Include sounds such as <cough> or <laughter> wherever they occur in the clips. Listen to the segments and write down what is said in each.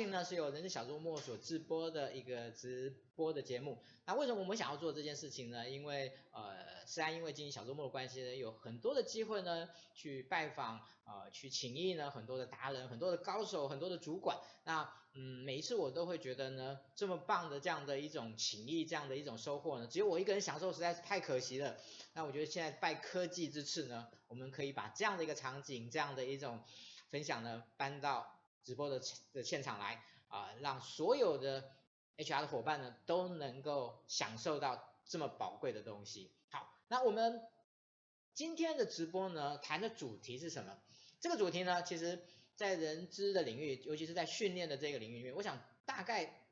人资爱 Talking 呢是由人资小周末所直播的一个直播的节目。那为什么我们想要做这件事情呢？因为呃，虽然因为经营小周末的关系呢，有很多的机会呢去拜访呃，去请益呢很多的达人、很多的高手、很多的主管。那嗯，每一次我都会觉得呢，这么棒的这样的一种情谊，这样的一种收获呢，只有我一个人享受实在是太可惜了。那我觉得现在拜科技之赐呢，我们可以把这样的一个场景，这样的一种分享呢，搬到直播的的现场来啊、让所有的 HR 的伙伴呢都能够享受到这么宝贵的东西。好，那我们今天的直播呢，谈的主题是什么？这个主题呢，其实。在人资的领域，尤其是在训练的这个领域里面，我想大概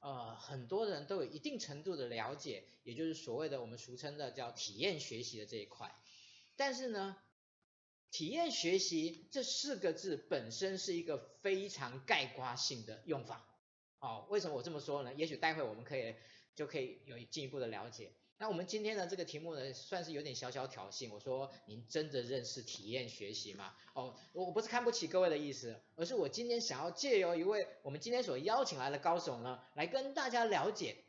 呃很多人都有一定程度的了解，也就是所谓的我们俗称的叫体验学习的这一块。但是呢，体验学习这四个字本身是一个非常概括性的用法。哦，为什么我这么说呢？也许待会我们可以就可以有进一步的了解。那我们今天的这个题目呢，算是有点小小挑衅。我说，您真的认识体验学习吗？哦，我不是看不起各位的意思，而是我今天想要借由一位我们今天所邀请来的高手呢，来跟大家了解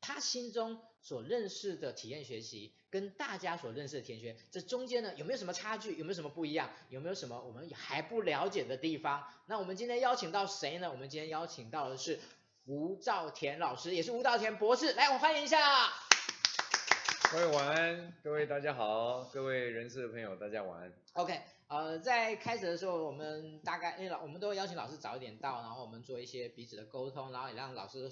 他心中所认识的体验学习，跟大家所认识的田轩，这中间呢有没有什么差距？有没有什么不一样？有没有什么我们还不了解的地方？那我们今天邀请到谁呢？我们今天邀请到的是吴兆田老师，也是吴兆田博士，来，我们欢迎一下。各位晚安，各位大家好，各位人事的朋友大家晚安。OK，呃，在开始的时候，我们大概因为老我们都会邀请老师早一点到，然后我们做一些彼此的沟通，然后也让老师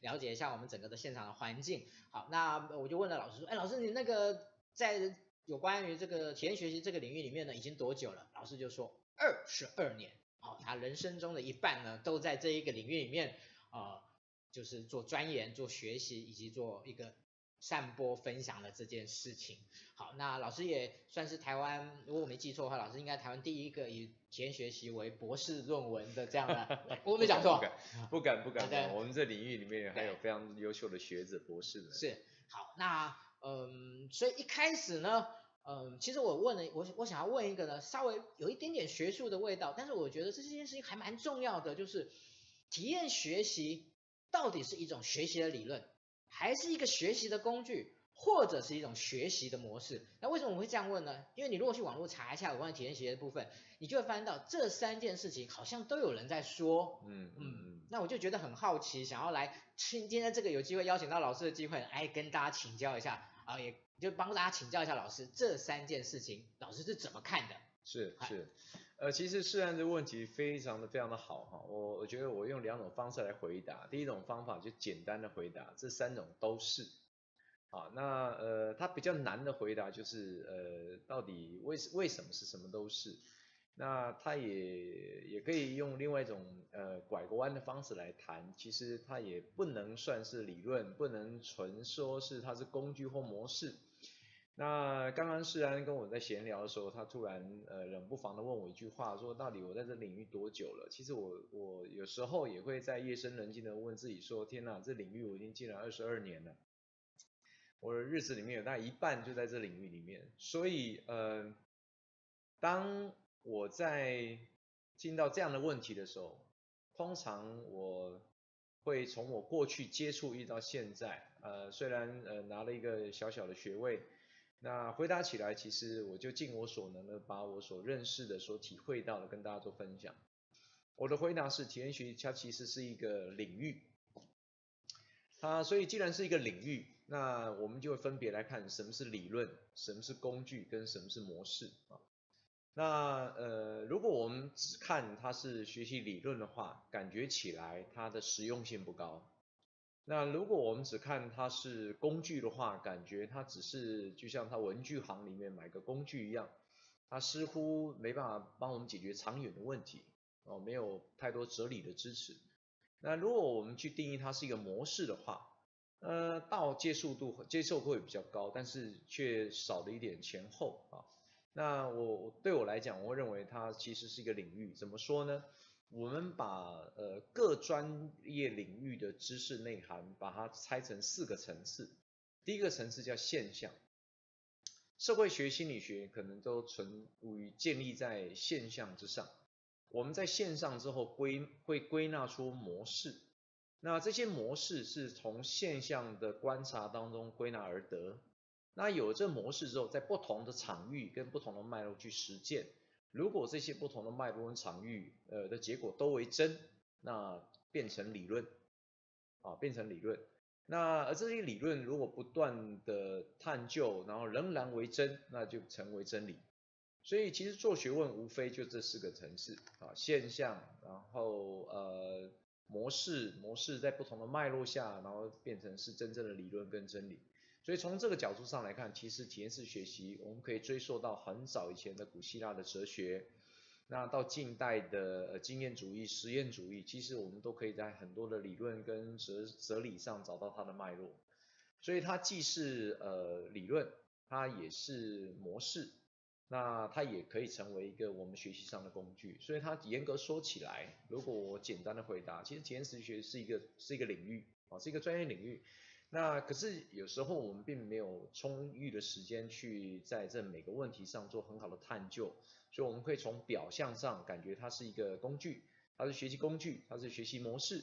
了解一下我们整个的现场的环境。好，那我就问了老师说，哎，老师你那个在有关于这个体验学习这个领域里面呢，已经多久了？老师就说二十二年。好，他人生中的一半呢，都在这一个领域里面，呃，就是做钻研、做学习以及做一个。散播分享了这件事情，好，那老师也算是台湾，如果我没记错的话，老师应该台湾第一个以体验学习为博士论文的这样的，<laughs> 我没讲错，不敢不敢不敢，我们这领域里面还有非常优秀的学者博士的。是，好，那嗯，所以一开始呢，嗯，其实我问了，我我想要问一个呢，稍微有一点点学术的味道，但是我觉得这件事情还蛮重要的，就是体验学习到底是一种学习的理论，还是一个学习的工具，或者是一种学习的模式。那为什么我会这样问呢？因为你如果去网络查一下有关体验学习的部分，你就会发现到这三件事情好像都有人在说。嗯嗯嗯。那我就觉得很好奇，想要来今天这个有机会邀请到老师的机会，哎跟大家请教一下啊，也就帮大家请教一下老师这三件事情，老师是怎么看的？是是。呃，其实是按这个问题非常的非常的好哈，我我觉得我用两种方式来回答。第一种方法就简单的回答，这三种都是。好，那呃，它比较难的回答就是呃，到底为为什么是什么都是？那它也也可以用另外一种呃拐个弯的方式来谈，其实它也不能算是理论，不能纯说是它是工具或模式。那刚刚世安跟我在闲聊的时候，他突然呃冷不防的问我一句话，说到底我在这领域多久了？其实我我有时候也会在夜深人静的问自己说，天哪，这领域我已经进了二十二年了，我的日子里面有大概一半就在这领域里面。所以呃，当我在进到这样的问题的时候，通常我会从我过去接触一直到现在，呃，虽然呃拿了一个小小的学位。那回答起来，其实我就尽我所能的把我所认识的、所体会到的跟大家做分享。我的回答是，体验学习它其实是一个领域，它所以既然是一个领域，那我们就会分别来看什么是理论，什么是工具，跟什么是模式啊。那呃，如果我们只看它是学习理论的话，感觉起来它的实用性不高。那如果我们只看它是工具的话，感觉它只是就像它文具行里面买个工具一样，它似乎没办法帮我们解决长远的问题哦，没有太多哲理的支持。那如果我们去定义它是一个模式的话，呃，到接受度接受会比较高，但是却少了一点前后啊。那我对我来讲，我认为它其实是一个领域，怎么说呢？我们把呃各专业领域的知识内涵，把它拆成四个层次。第一个层次叫现象，社会学、心理学可能都存于建立在现象之上。我们在线上之后归会归纳出模式，那这些模式是从现象的观察当中归纳而得。那有了这模式之后，在不同的场域跟不同的脉络去实践，如果这些不同的脉络跟场域，呃的结果都为真，那变成理论，啊，变成理论。那而这些理论如果不断的探究，然后仍然为真，那就成为真理。所以其实做学问无非就这四个层次啊，现象，然后呃模式，模式在不同的脉络下，然后变成是真正的理论跟真理。所以从这个角度上来看，其实体验式学习我们可以追溯到很早以前的古希腊的哲学，那到近代的经验主义、实验主义，其实我们都可以在很多的理论跟哲哲理上找到它的脉络。所以它既是呃理论，它也是模式，那它也可以成为一个我们学习上的工具。所以它严格说起来，如果我简单的回答，其实体验式学是一个是一个领域啊，是一个专业领域。那可是有时候我们并没有充裕的时间去在这每个问题上做很好的探究，所以我们可以从表象上感觉它是一个工具，它是学习工具，它是学习模式。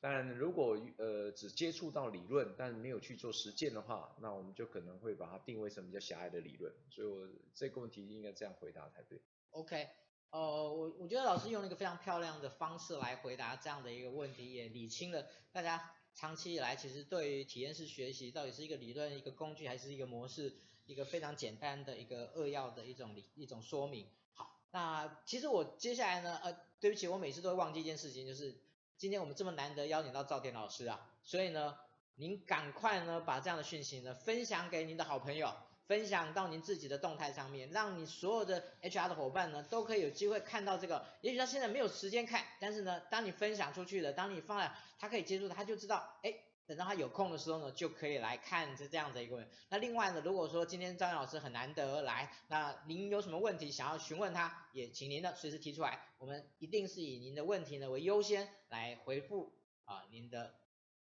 但如果呃只接触到理论，但没有去做实践的话，那我们就可能会把它定位成比较狭隘的理论。所以我这个问题应该这样回答才对。OK，呃，我我觉得老师用了一个非常漂亮的方式来回答这样的一个问题，也理清了大家。长期以来，其实对于体验式学习到底是一个理论、一个工具，还是一个模式，一个非常简单的一个扼要的一种理一种说明。好，那其实我接下来呢，呃，对不起，我每次都会忘记一件事情，就是今天我们这么难得邀请到赵天老师啊，所以呢，您赶快呢把这样的讯息呢分享给您的好朋友。分享到您自己的动态上面，让你所有的 HR 的伙伴呢，都可以有机会看到这个。也许他现在没有时间看，但是呢，当你分享出去了，当你放在，他可以接触，他就知道，哎，等到他有空的时候呢，就可以来看这这样的一个人。那另外呢，如果说今天张老师很难得来，那您有什么问题想要询问他，也请您呢随时提出来，我们一定是以您的问题呢为优先来回复啊您的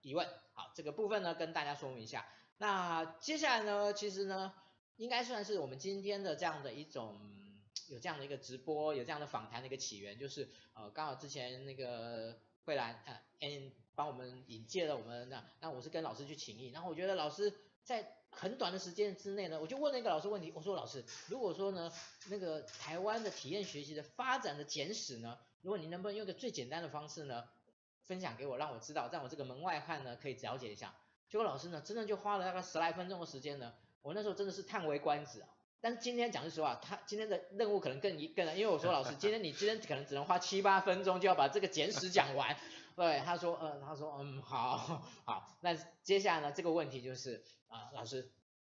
疑问。好，这个部分呢跟大家说明一下。那接下来呢，其实呢。应该算是我们今天的这样的一种有这样的一个直播，有这样的访谈的一个起源，就是呃刚好之前那个慧兰呃嗯帮我们引荐了我们那那我是跟老师去请益，然后我觉得老师在很短的时间之内呢，我就问了一个老师问题，我说老师，如果说呢那个台湾的体验学习的发展的简史呢，如果你能不能用个最简单的方式呢分享给我，让我知道，让我这个门外汉呢可以了解一下，结果老师呢真的就花了大概十来分钟的时间呢。我那时候真的是叹为观止啊！但是今天讲句实话，他今天的任务可能更一更，因为我说老师，今天你今天可能只能花七八分钟就要把这个简史讲完。对，他说，嗯，他说，嗯，好，好，那接下来呢，这个问题就是啊，老师，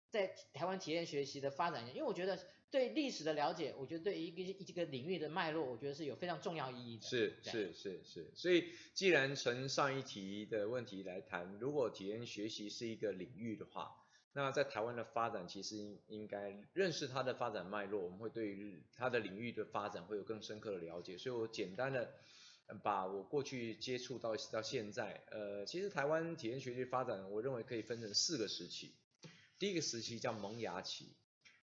在台湾体验学习的发展，因为我觉得对历史的了解，我觉得对一个一个领域的脉络，我觉得是有非常重要意义的。是是是是，所以既然从上一题的问题来谈，如果体验学习是一个领域的话。那在台湾的发展，其实应应该认识它的发展脉络，我们会对于它的领域的发展会有更深刻的了解。所以我简单的把我过去接触到到现在，呃，其实台湾体验学习发展，我认为可以分成四个时期。第一个时期叫萌芽期，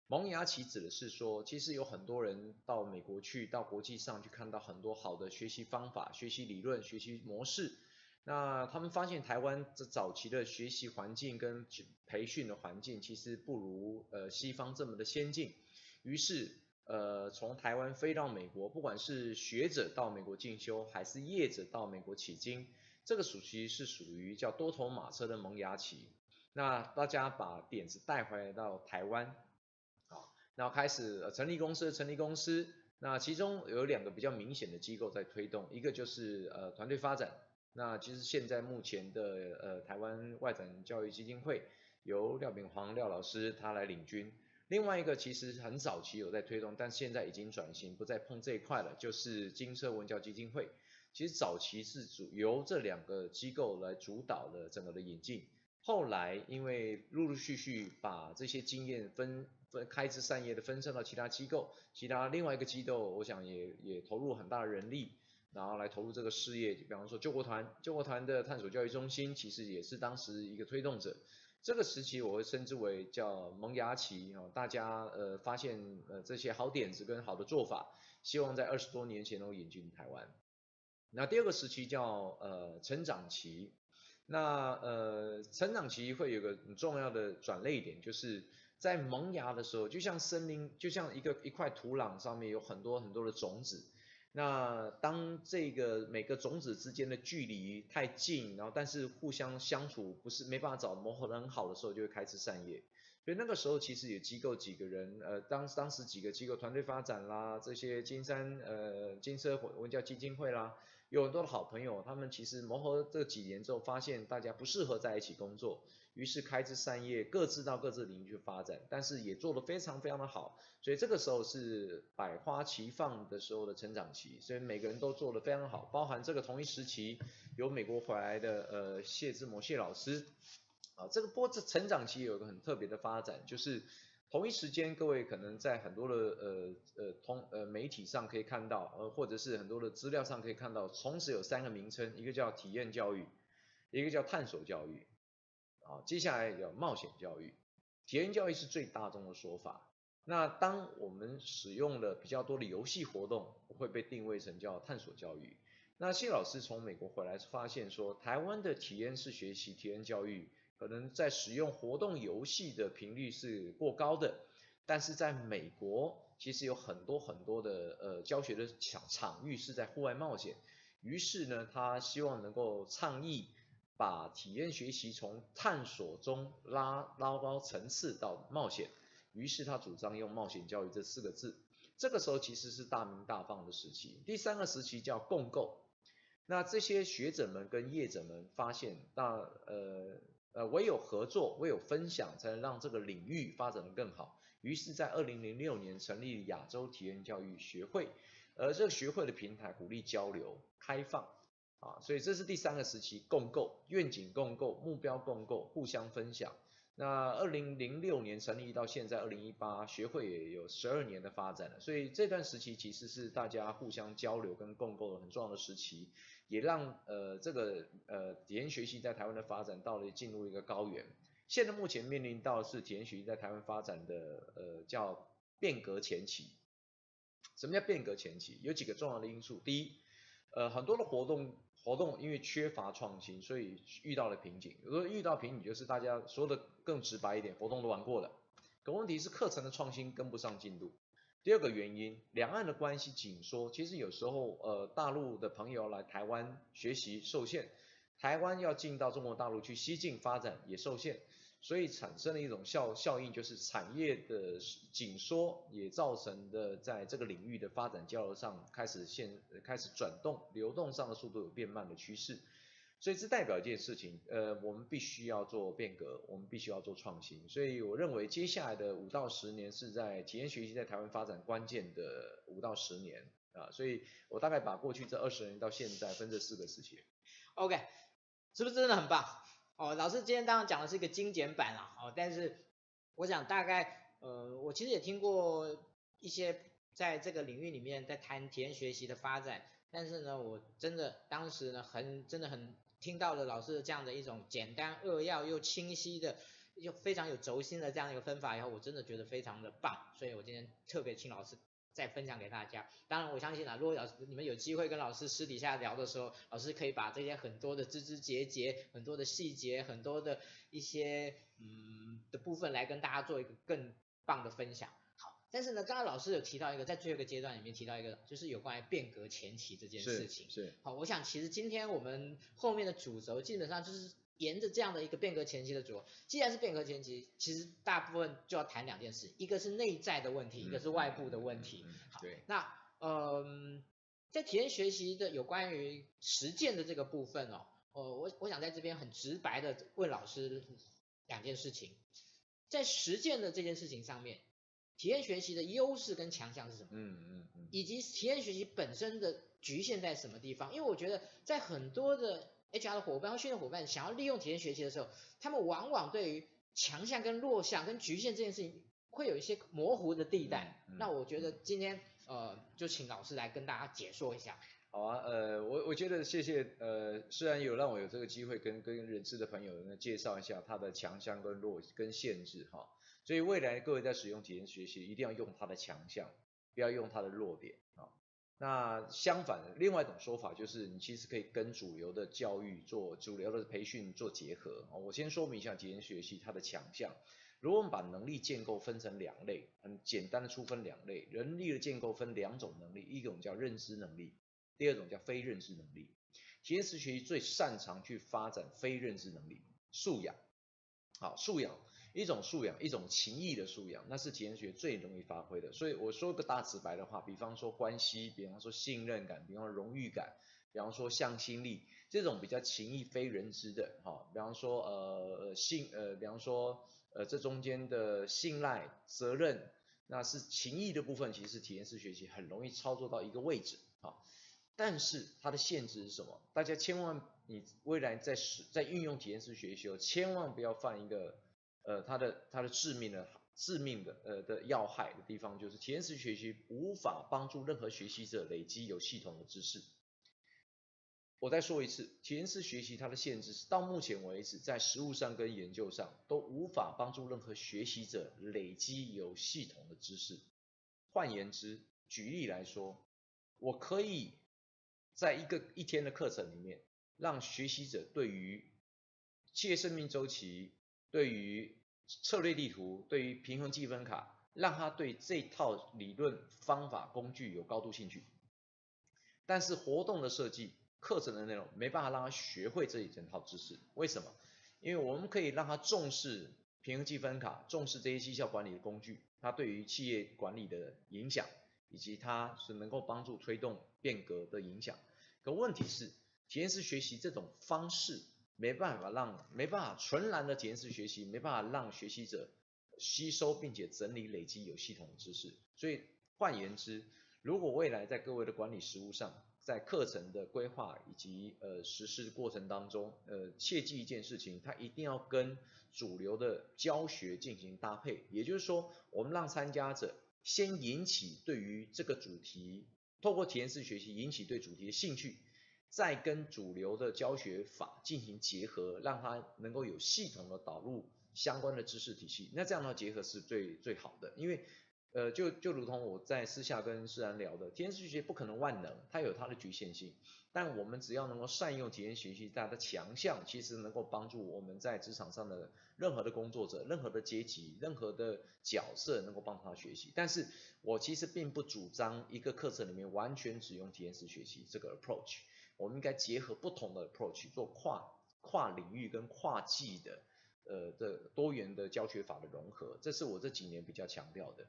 萌芽期指的是说，其实有很多人到美国去，到国际上去看到很多好的学习方法、学习理论、学习模式。那他们发现台湾这早期的学习环境跟培训的环境其实不如呃西方这么的先进，于是呃从台湾飞到美国，不管是学者到美国进修，还是业者到美国起经，这个暑期是属于叫多头马车的萌芽期。那大家把点子带回来到台湾，好，然后开始成立公司，成立公司，那其中有两个比较明显的机构在推动，一个就是呃团队发展。那其实现在目前的呃台湾外展教育基金会由廖炳煌廖老师他来领军，另外一个其实很早期有在推动，但现在已经转型不再碰这一块了，就是金车文教基金会。其实早期是主由这两个机构来主导的整个的引进，后来因为陆陆续续把这些经验分分开枝散叶的分散到其他机构，其他另外一个机构我想也也投入很大的人力。然后来投入这个事业，比方说救国团，救国团的探索教育中心其实也是当时一个推动者。这个时期我会称之为叫萌芽期啊，大家呃发现呃这些好点子跟好的做法，希望在二十多年前能够引进台湾。那第二个时期叫呃成长期，那呃成长期会有个很重要的转捩点，就是在萌芽的时候，就像森林，就像一个一块土壤上面有很多很多的种子。那当这个每个种子之间的距离太近，然后但是互相相处不是没办法找磨合的很好的时候，就会开枝散叶。所以那个时候其实有机构几个人，呃，当当时几个机构团队发展啦，这些金山呃金色文教基金会啦。有很多的好朋友，他们其实磨合这几年之后，发现大家不适合在一起工作，于是开枝散叶，各自到各自领域去发展，但是也做得非常非常的好，所以这个时候是百花齐放的时候的成长期，所以每个人都做得非常好，包含这个同一时期由美国回来的呃谢志摩谢老师，啊，这个波子成长期有一个很特别的发展，就是。同一时间，各位可能在很多的呃呃通呃媒体上可以看到，呃或者是很多的资料上可以看到，同时有三个名称，一个叫体验教育，一个叫探索教育，啊，接下来叫冒险教育。体验教育是最大众的说法。那当我们使用了比较多的游戏活动，会被定位成叫探索教育。那谢老师从美国回来发现说，台湾的体验式学习、体验教育。可能在使用活动游戏的频率是过高的，但是在美国其实有很多很多的呃教学的场场域是在户外冒险，于是呢，他希望能够倡议把体验学习从探索中拉拉高层次到冒险，于是他主张用冒险教育这四个字，这个时候其实是大鸣大放的时期。第三个时期叫共构，那这些学者们跟业者们发现，那呃。呃，唯有合作，唯有分享，才能让这个领域发展得更好。于是，在二零零六年成立亚洲体验教育学会，而这个学会的平台鼓励交流、开放，啊，所以这是第三个时期，共构、愿景共构、目标共构、互相分享。那二零零六年成立到现在二零一八，学会也有十二年的发展了。所以这段时期其实是大家互相交流跟共构的很重要的时期。也让呃这个呃体验学习在台湾的发展到了进入一个高原。现在目前面临到是体验学习在台湾发展的呃叫变革前期。什么叫变革前期？有几个重要的因素。第一，呃很多的活动活动因为缺乏创新，所以遇到了瓶颈。如果遇到瓶颈，就是大家说的更直白一点，活动都玩过了。可问题是课程的创新跟不上进度。第二个原因，两岸的关系紧缩，其实有时候呃大陆的朋友来台湾学习受限，台湾要进到中国大陆去西进发展也受限，所以产生了一种效效应，就是产业的紧缩也造成的在这个领域的发展交流上开始现开始转动，流动上的速度有变慢的趋势。所以这代表一件事情，呃，我们必须要做变革，我们必须要做创新。所以我认为接下来的五到十年是在体验学习在台湾发展关键的五到十年啊。所以我大概把过去这二十年到现在分这四个时期。OK，是不是真的很棒？哦，老师今天当然讲的是一个精简版啦，哦，但是我想大概，呃，我其实也听过一些在这个领域里面在谈体验学习的发展，但是呢，我真的当时呢很真的很。听到了老师的这样的一种简单扼要又清晰的，又非常有轴心的这样一个分法以后，我真的觉得非常的棒，所以我今天特别请老师再分享给大家。当然我相信啊，如果老师你们有机会跟老师私底下聊的时候，老师可以把这些很多的枝枝节节、很多的细节、很多的一些嗯的部分来跟大家做一个更棒的分享。好但是呢，刚刚老师有提到一个，在最后一个阶段里面提到一个，就是有关于变革前期这件事情。是。是好，我想其实今天我们后面的主轴基本上就是沿着这样的一个变革前期的主轴。既然是变革前期，其实大部分就要谈两件事，一个是内在的问题，一个是外部的问题。嗯、好，对。那嗯，在体验学习的有关于实践的这个部分哦，呃，我我想在这边很直白的问老师两件事情，在实践的这件事情上面。体验学习的优势跟强项是什么？嗯嗯嗯，以及体验学习本身的局限在什么地方？因为我觉得在很多的 HR 的伙伴和训练伙伴想要利用体验学习的时候，他们往往对于强项跟弱项跟局限这件事情会有一些模糊的地带。嗯嗯、那我觉得今天呃就请老师来跟大家解说一下。好啊，呃，我我觉得谢谢，呃，虽然有让我有这个机会跟跟人资的朋友呢介绍一下他的强项跟弱跟限制哈，所以未来各位在使用体验学习一定要用他的强项，不要用他的弱点啊。那相反的，另外一种说法就是你其实可以跟主流的教育做主流的培训做结合。我先说明一下体验学习它的强项。如果我们把能力建构分成两类，很简单的粗分两类，人力的建构分两种能力，一种叫认知能力。第二种叫非认知能力，体验式学习最擅长去发展非认知能力素养，好素养一种素养一种情谊的素养，那是体验学最容易发挥的。所以我说个大直白的话，比方说关系，比方说信任感，比方荣誉感，比方说向心力，这种比较情谊非人知的，哈，比方说呃信呃，比方说呃这中间的信赖责任，那是情谊的部分，其实体验式学习很容易操作到一个位置，哈。但是它的限制是什么？大家千万，你未来在使在运用体验式学习哦，千万不要犯一个呃它的它的致命的致命的呃的要害的地方，就是体验式学习无法帮助任何学习者累积有系统的知识。我再说一次，体验式学习它的限制是到目前为止在实务上跟研究上都无法帮助任何学习者累积有系统的知识。换言之，举例来说，我可以。在一个一天的课程里面，让学习者对于企业生命周期、对于策略地图、对于平衡计分卡，让他对这套理论方法工具有高度兴趣。但是活动的设计、课程的内容没办法让他学会这一整套知识。为什么？因为我们可以让他重视平衡计分卡，重视这些绩效管理的工具，它对于企业管理的影响。以及它是能够帮助推动变革的影响，可问题是体验式学习这种方式没办法让没办法纯然的体验式学习没办法让学习者吸收并且整理累积有系统的知识，所以换言之，如果未来在各位的管理实务上，在课程的规划以及呃实施过程当中，呃切记一件事情，它一定要跟主流的教学进行搭配，也就是说，我们让参加者。先引起对于这个主题，透过体验式学习引起对主题的兴趣，再跟主流的教学法进行结合，让他能够有系统的导入相关的知识体系。那这样的话结合是最最好的，因为。呃，就就如同我在私下跟世然聊的，体验式学习不可能万能，它有它的局限性。但我们只要能够善用体验学习它的强项，其实能够帮助我们在职场上的任何的工作者、任何的阶级、任何的角色，能够帮他学习。但是我其实并不主张一个课程里面完全只用体验式学习这个 approach，我们应该结合不同的 approach，做跨跨领域跟跨季的呃的多元的教学法的融合，这是我这几年比较强调的。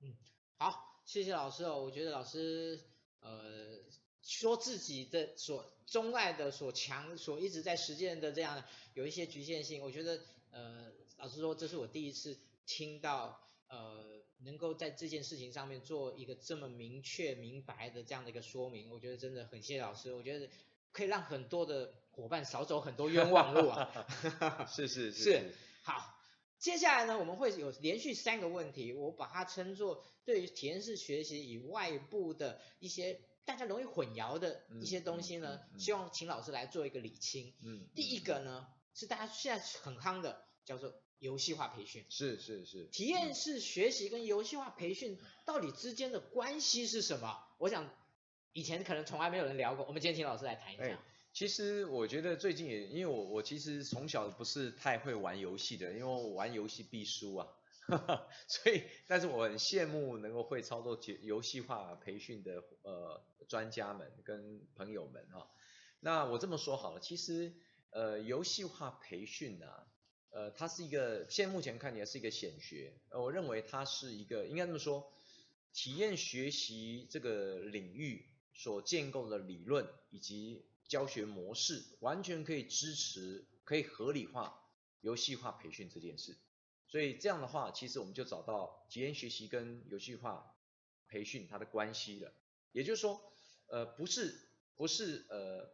嗯，好，谢谢老师哦。我觉得老师呃说自己的所钟爱的、所强、所一直在实践的这样有一些局限性，我觉得呃老师说这是我第一次听到呃能够在这件事情上面做一个这么明确明白的这样的一个说明，我觉得真的很谢谢老师。我觉得可以让很多的伙伴少走很多冤枉路啊。<laughs> 是是是，是，是，好。接下来呢，我们会有连续三个问题，我把它称作对于体验式学习以外部的一些大家容易混淆的一些东西呢，嗯嗯嗯、希望请老师来做一个理清。嗯，第一个呢是大家现在很夯的，叫做游戏化培训。是是是。体验式学习跟游戏化培训到底之间的关系是什么？我想以前可能从来没有人聊过，我们今天请老师来谈一下。哎其实我觉得最近也，因为我我其实从小不是太会玩游戏的，因为我玩游戏必输啊，<laughs> 所以但是我很羡慕能够会操作游戏化培训的呃专家们跟朋友们哈。那我这么说好了，其实呃游戏化培训啊，呃它是一个现目前看起来是一个显学，呃我认为它是一个应该这么说，体验学习这个领域所建构的理论以及教学模式完全可以支持，可以合理化游戏化培训这件事，所以这样的话，其实我们就找到体验学习跟游戏化培训它的关系了。也就是说，呃，不是不是呃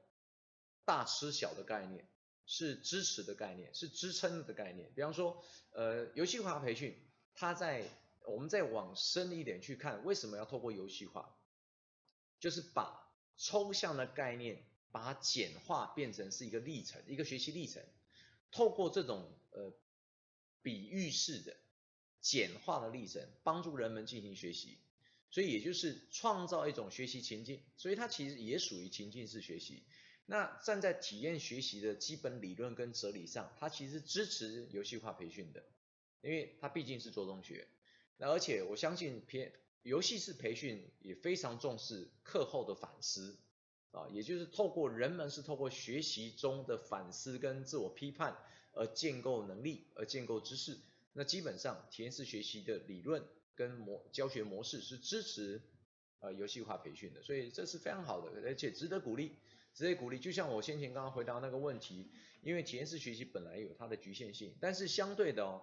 大吃小的概念，是支持的概念，是支撑的概念。比方说，呃，游戏化培训，它在我们再往深一点去看，为什么要透过游戏化？就是把抽象的概念，把它简化变成是一个历程，一个学习历程。透过这种呃比喻式的简化的历程，帮助人们进行学习。所以也就是创造一种学习情境，所以它其实也属于情境式学习。那站在体验学习的基本理论跟哲理上，它其实支持游戏化培训的，因为它毕竟是做中学。那而且我相信偏游戏式培训也非常重视课后的反思啊，也就是透过人们是透过学习中的反思跟自我批判而建构能力，而建构知识。那基本上体验式学习的理论跟模教学模式是支持呃游戏化培训的，所以这是非常好的，而且值得鼓励。直接鼓励，就像我先前刚刚回答那个问题，因为体验式学习本来有它的局限性，但是相对的哦，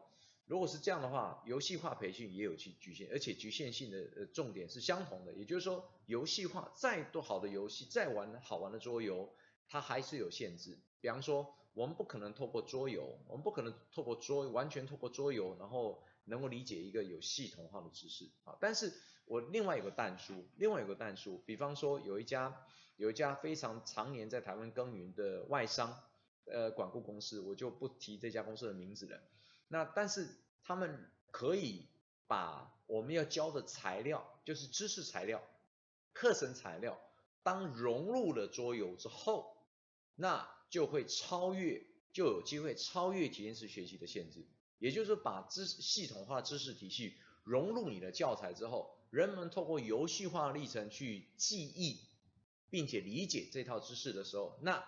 如果是这样的话，游戏化培训也有其局限，而且局限性的呃重点是相同的，也就是说，游戏化再多好的游戏，再玩好玩的桌游，它还是有限制。比方说，我们不可能透过桌游，我们不可能透过桌完全透过桌游，然后能够理解一个有系统化的知识啊。但是我另外有个但书，另外有个但书，比方说有一家。有一家非常常年在台湾耕耘的外商，呃，管顾公司，我就不提这家公司的名字了。那但是他们可以把我们要教的材料，就是知识材料、课程材料，当融入了桌游之后，那就会超越，就有机会超越体验式学习的限制。也就是把知识系统化知识体系融入你的教材之后，人们透过游戏化的历程去记忆。并且理解这套知识的时候，那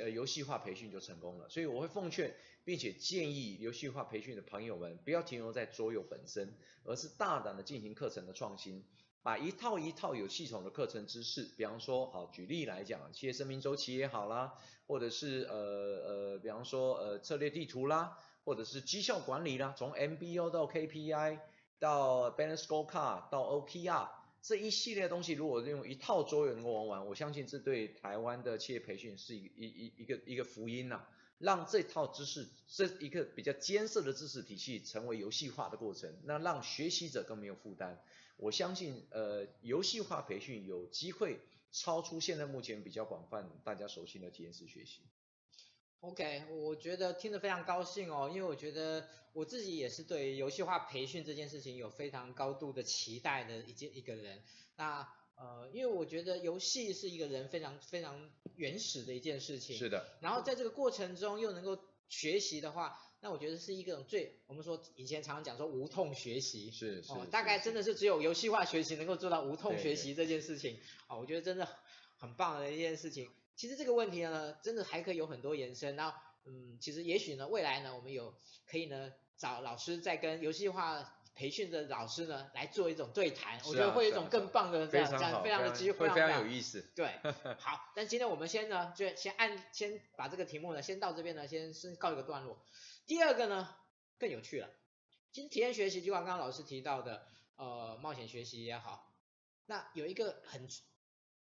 呃游戏化培训就成功了。所以我会奉劝，并且建议游戏化培训的朋友们不要停留在桌游本身，而是大胆的进行课程的创新，把一套一套有系统的课程知识，比方说，好举例来讲，企业生命周期也好啦，或者是呃呃，比方说呃策略地图啦，或者是绩效管理啦，从 MBO 到 KPI 到 Balance Scorecard 到 OKR。这一系列东西，如果用一套桌游能够玩完，我相信这对台湾的企业培训是一一一一个一个福音呐、啊。让这套知识，这一个比较艰涩的知识体系成为游戏化的过程，那让学习者更没有负担。我相信，呃，游戏化培训有机会超出现在目前比较广泛大家熟悉的体验式学习。OK，我觉得听得非常高兴哦，因为我觉得我自己也是对游戏化培训这件事情有非常高度的期待的一件一个人。那呃，因为我觉得游戏是一个人非常非常原始的一件事情。是的。然后在这个过程中又能够学习的话，那我觉得是一个最我们说以前常常讲说无痛学习。是是。哦，大概真的是只有游戏化学习能够做到无痛学习这件事情。哦，我觉得真的很棒的一件事情。其实这个问题呢，真的还可以有很多延伸。然后，嗯，其实也许呢，未来呢，我们有可以呢找老师再跟游戏化培训的老师呢来做一种对谈，啊、我觉得会有一种更棒的这样、啊、这样非常的机会，会非常有意思。对，<laughs> 好，但今天我们先呢就先按先把这个题目呢先到这边呢先先告一个段落。第二个呢更有趣了，其实体验学习就像刚刚老师提到的，呃，冒险学习也好，那有一个很。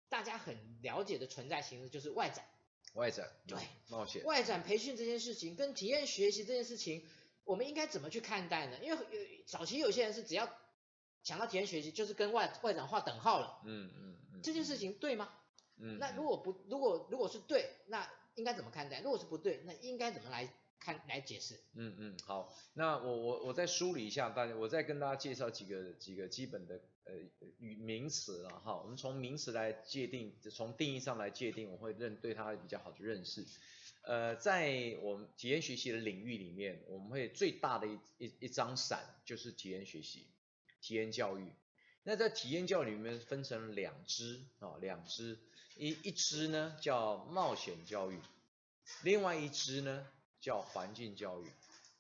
大家很了解的存在形式就是外展，外展，对，冒险，外展培训这件事情跟体验学习这件事情，我们应该怎么去看待呢？因为有早期有些人是只要想到体验学习就是跟外外展划等号了，嗯嗯嗯，这件事情对吗？嗯，那如果不如果如果是对，那应该怎么看待？如果是不对，那应该怎么来看来解释？嗯嗯，好，那我我我再梳理一下大家，我再跟大家介绍几个几个基本的。呃，语名词了哈，我们从名词来界定，从定义上来界定，我会认对它比较好的认识。呃，在我们体验学习的领域里面，我们会最大的一一一张伞就是体验学习、体验教育。那在体验教育里面分成两支啊，两支，一一支呢叫冒险教育，另外一支呢叫环境教育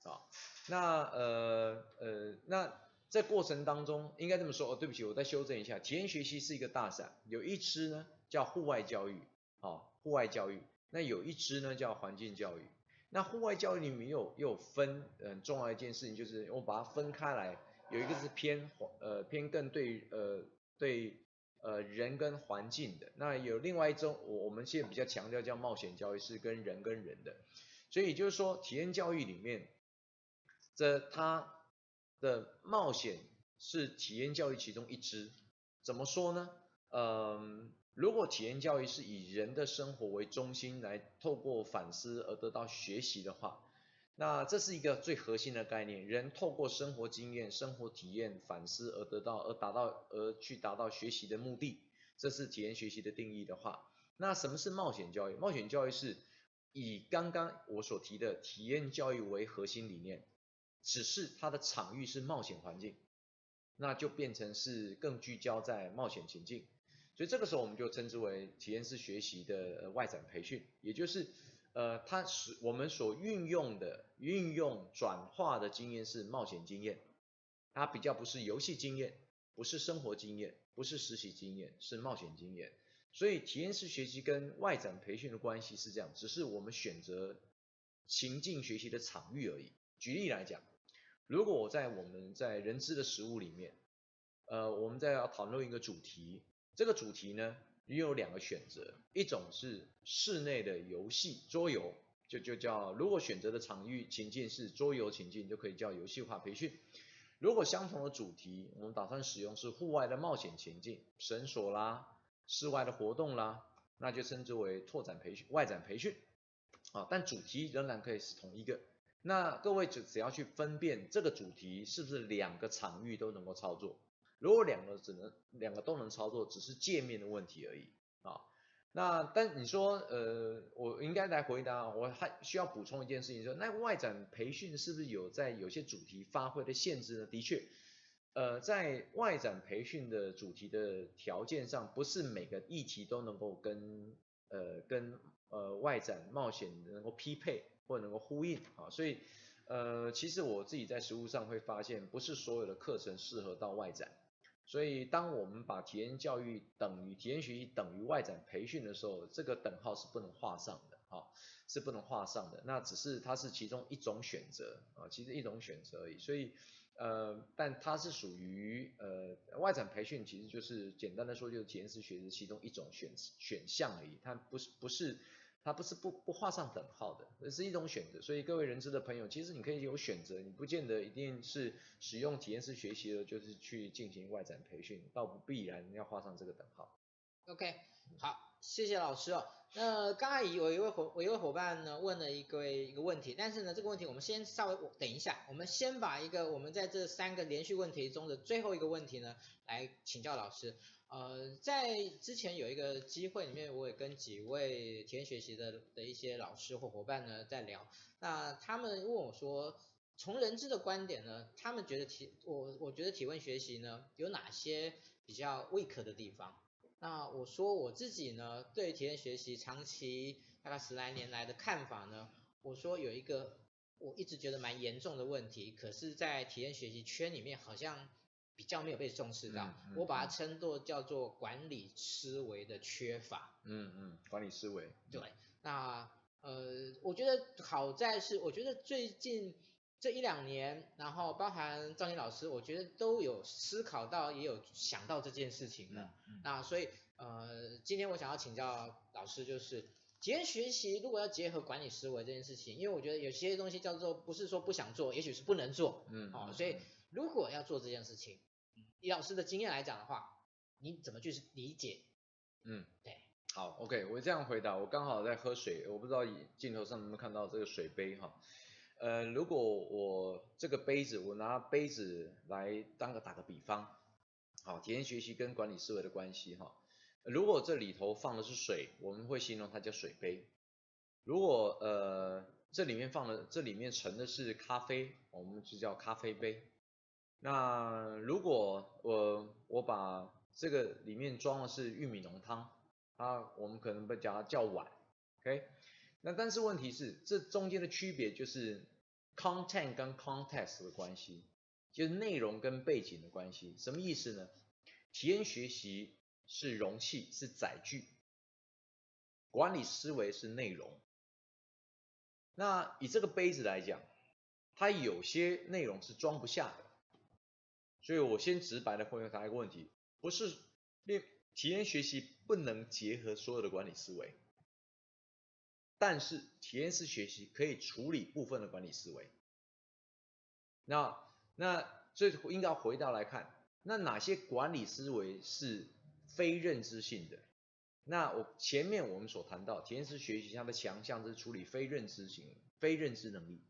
啊。那呃呃那。在过程当中，应该这么说哦，对不起，我再修正一下，体验学习是一个大伞，有一支呢叫户外教育，啊，户外教育，那有一支呢叫环境教育。那户外教育里面又又分很重要一件事情，就是我把它分开来，有一个是偏呃偏更对呃对呃人跟环境的，那有另外一种我我们现在比较强调叫冒险教育，是跟人跟人的。所以就是说体验教育里面，这它。的冒险是体验教育其中一支，怎么说呢？嗯，如果体验教育是以人的生活为中心来透过反思而得到学习的话，那这是一个最核心的概念。人透过生活经验、生活体验、反思而得到，而达到，而去达到学习的目的，这是体验学习的定义的话，那什么是冒险教育？冒险教育是以刚刚我所提的体验教育为核心理念，只是它的场域是冒险环境，那就变成是更聚焦在冒险情境。所以这个时候我们就称之为体验式学习的外展培训，也就是呃，它是我们所运用的运用转化的经验是冒险经验，它比较不是游戏经验，不是生活经验，不是实习经验，是冒险经验。所以体验式学习跟外展培训的关系是这样，只是我们选择情境学习的场域而已。举例来讲，如果我在我们在人资的实务里面，呃，我们在要讨论一个主题。这个主题呢，你有两个选择，一种是室内的游戏桌游，就就叫如果选择的场域情境是桌游情境，就可以叫游戏化培训。如果相同的主题，我们打算使用是户外的冒险情境，绳索啦，室外的活动啦，那就称之为拓展培训、外展培训。啊，但主题仍然可以是同一个。那各位只只要去分辨这个主题是不是两个场域都能够操作。如果两个只能两个都能操作，只是界面的问题而已啊。那但你说呃，我应该来回答，我还需要补充一件事情，说那外展培训是不是有在有些主题发挥的限制呢？的确，呃，在外展培训的主题的条件上，不是每个议题都能够跟呃跟呃外展冒险能够匹配或能够呼应啊，所以呃其实我自己在实务上会发现，不是所有的课程适合到外展。所以，当我们把体验教育等于体验学习等于外展培训的时候，这个等号是不能画上的，啊，是不能画上的。那只是它是其中一种选择，啊，其实一种选择而已。所以，呃，但它是属于呃外展培训，其实就是简单的说，就是体验式学习其中一种选选项而已，它不是不是。它不是不不画上等号的，而是一种选择。所以各位人资的朋友，其实你可以有选择，你不见得一定是使用体验式学习的，就是去进行外展培训，倒不必然要画上这个等号。OK，好，谢谢老师哦。那刚才有一位伙我一位伙伴呢问了一个一个问题，但是呢这个问题我们先稍微等一下，我们先把一个我们在这三个连续问题中的最后一个问题呢来请教老师。呃，在之前有一个机会里面，我也跟几位体验学习的的一些老师或伙伴呢在聊，那他们问我说，从人资的观点呢，他们觉得体我我觉得体验学习呢有哪些比较 weak 的地方？那我说我自己呢对体验学习长期大概十来年来的看法呢，我说有一个我一直觉得蛮严重的问题，可是在体验学习圈里面好像。比较没有被重视到，嗯嗯、我把它称作叫做管理思维的缺乏。嗯嗯，管理思维。对，那呃，我觉得好在是，我觉得最近这一两年，然后包含赵宁老师，我觉得都有思考到，也有想到这件事情的。嗯嗯、那所以呃，今天我想要请教老师，就是体验学习如果要结合管理思维这件事情，因为我觉得有些东西叫做不是说不想做，也许是不能做。嗯。哦，所以如果要做这件事情。以老师的经验来讲的话，你怎么去理解？嗯，对，好，OK，我这样回答，我刚好在喝水，我不知道镜头上能不能看到这个水杯哈。呃，如果我这个杯子，我拿杯子来当个打个比方，好，体验学习跟管理思维的关系哈。如果这里头放的是水，我们会形容它叫水杯。如果呃这里面放的这里面盛的是咖啡，我们就叫咖啡杯。那如果我我把这个里面装的是玉米浓汤，啊，我们可能会叫它叫碗，OK？那但是问题是，这中间的区别就是 content 跟 context 的关系，就是内容跟背景的关系。什么意思呢？体验学习是容器，是载具，管理思维是内容。那以这个杯子来讲，它有些内容是装不下的。所以我先直白的回答一个问题，不是练体验学习不能结合所有的管理思维，但是体验式学习可以处理部分的管理思维。那那这应该回到来看，那哪些管理思维是非认知性的？那我前面我们所谈到体验式学习它的强项是处理非认知型、非认知能力，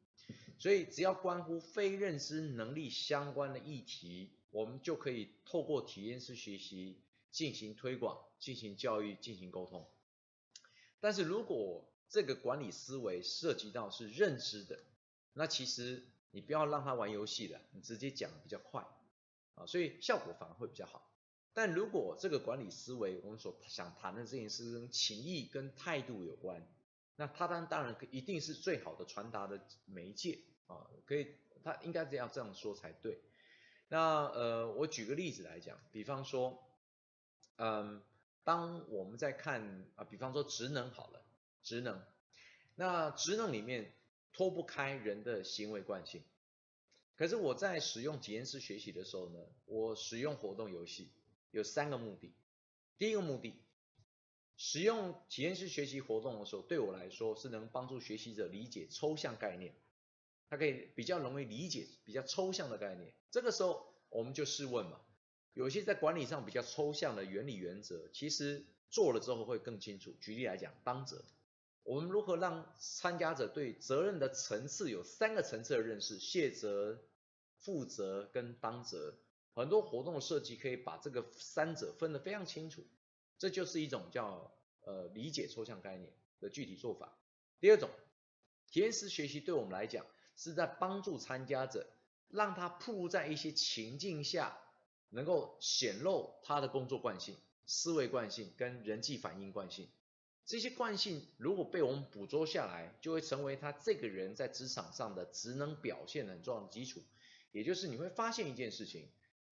所以只要关乎非认知能力相关的议题，我们就可以透过体验式学习进行推广、进行教育、进行沟通。但是如果这个管理思维涉及到是认知的，那其实你不要让他玩游戏了，你直接讲比较快啊，所以效果反而会比较好。但如果这个管理思维，我们所想谈的这件事跟情谊跟态度有关，那它当当然一定是最好的传达的媒介啊，可以，它应该这样这样说才对。那呃，我举个例子来讲，比方说，嗯，当我们在看啊，比方说职能好了，职能，那职能里面脱不开人的行为惯性，可是我在使用体验式学习的时候呢，我使用活动游戏。有三个目的。第一个目的，使用体验式学习活动的时候，对我来说是能帮助学习者理解抽象概念，他可以比较容易理解比较抽象的概念。这个时候，我们就试问嘛，有些在管理上比较抽象的原理原则，其实做了之后会更清楚。举例来讲，当责，我们如何让参加者对责任的层次有三个层次的认识：卸责、负责跟当责。很多活动的设计可以把这个三者分得非常清楚，这就是一种叫呃理解抽象概念的具体做法。第二种，体验式学习对我们来讲是在帮助参加者，让他暴露在一些情境下，能够显露他的工作惯性、思维惯性跟人际反应惯性。这些惯性如果被我们捕捉下来，就会成为他这个人在职场上的职能表现的很重要的基础。也就是你会发现一件事情。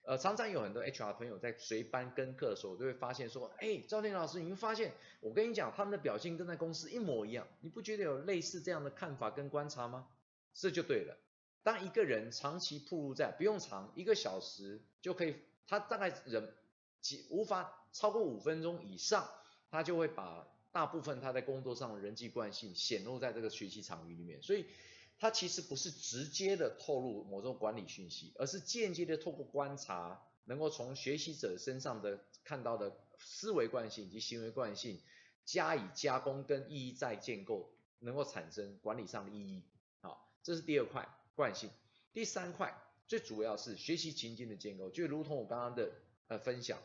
呃，常常有很多 HR 朋友在随班跟课的时候，都会发现说，哎，赵天老师，你会发现，我跟你讲，他们的表现跟在公司一模一样，你不觉得有类似这样的看法跟观察吗？这就对了。当一个人长期暴露在，不用长，一个小时就可以，他大概人几无法超过五分钟以上，他就会把大部分他在工作上的人际关系显露在这个学习场域里面，所以。它其实不是直接的透露某种管理讯息，而是间接的透过观察，能够从学习者身上的看到的思维惯性以及行为惯性加以加工跟意义再建构，能够产生管理上的意义。好，这是第二块惯性。第三块最主要是学习情境的建构，就如同我刚刚的呃分享，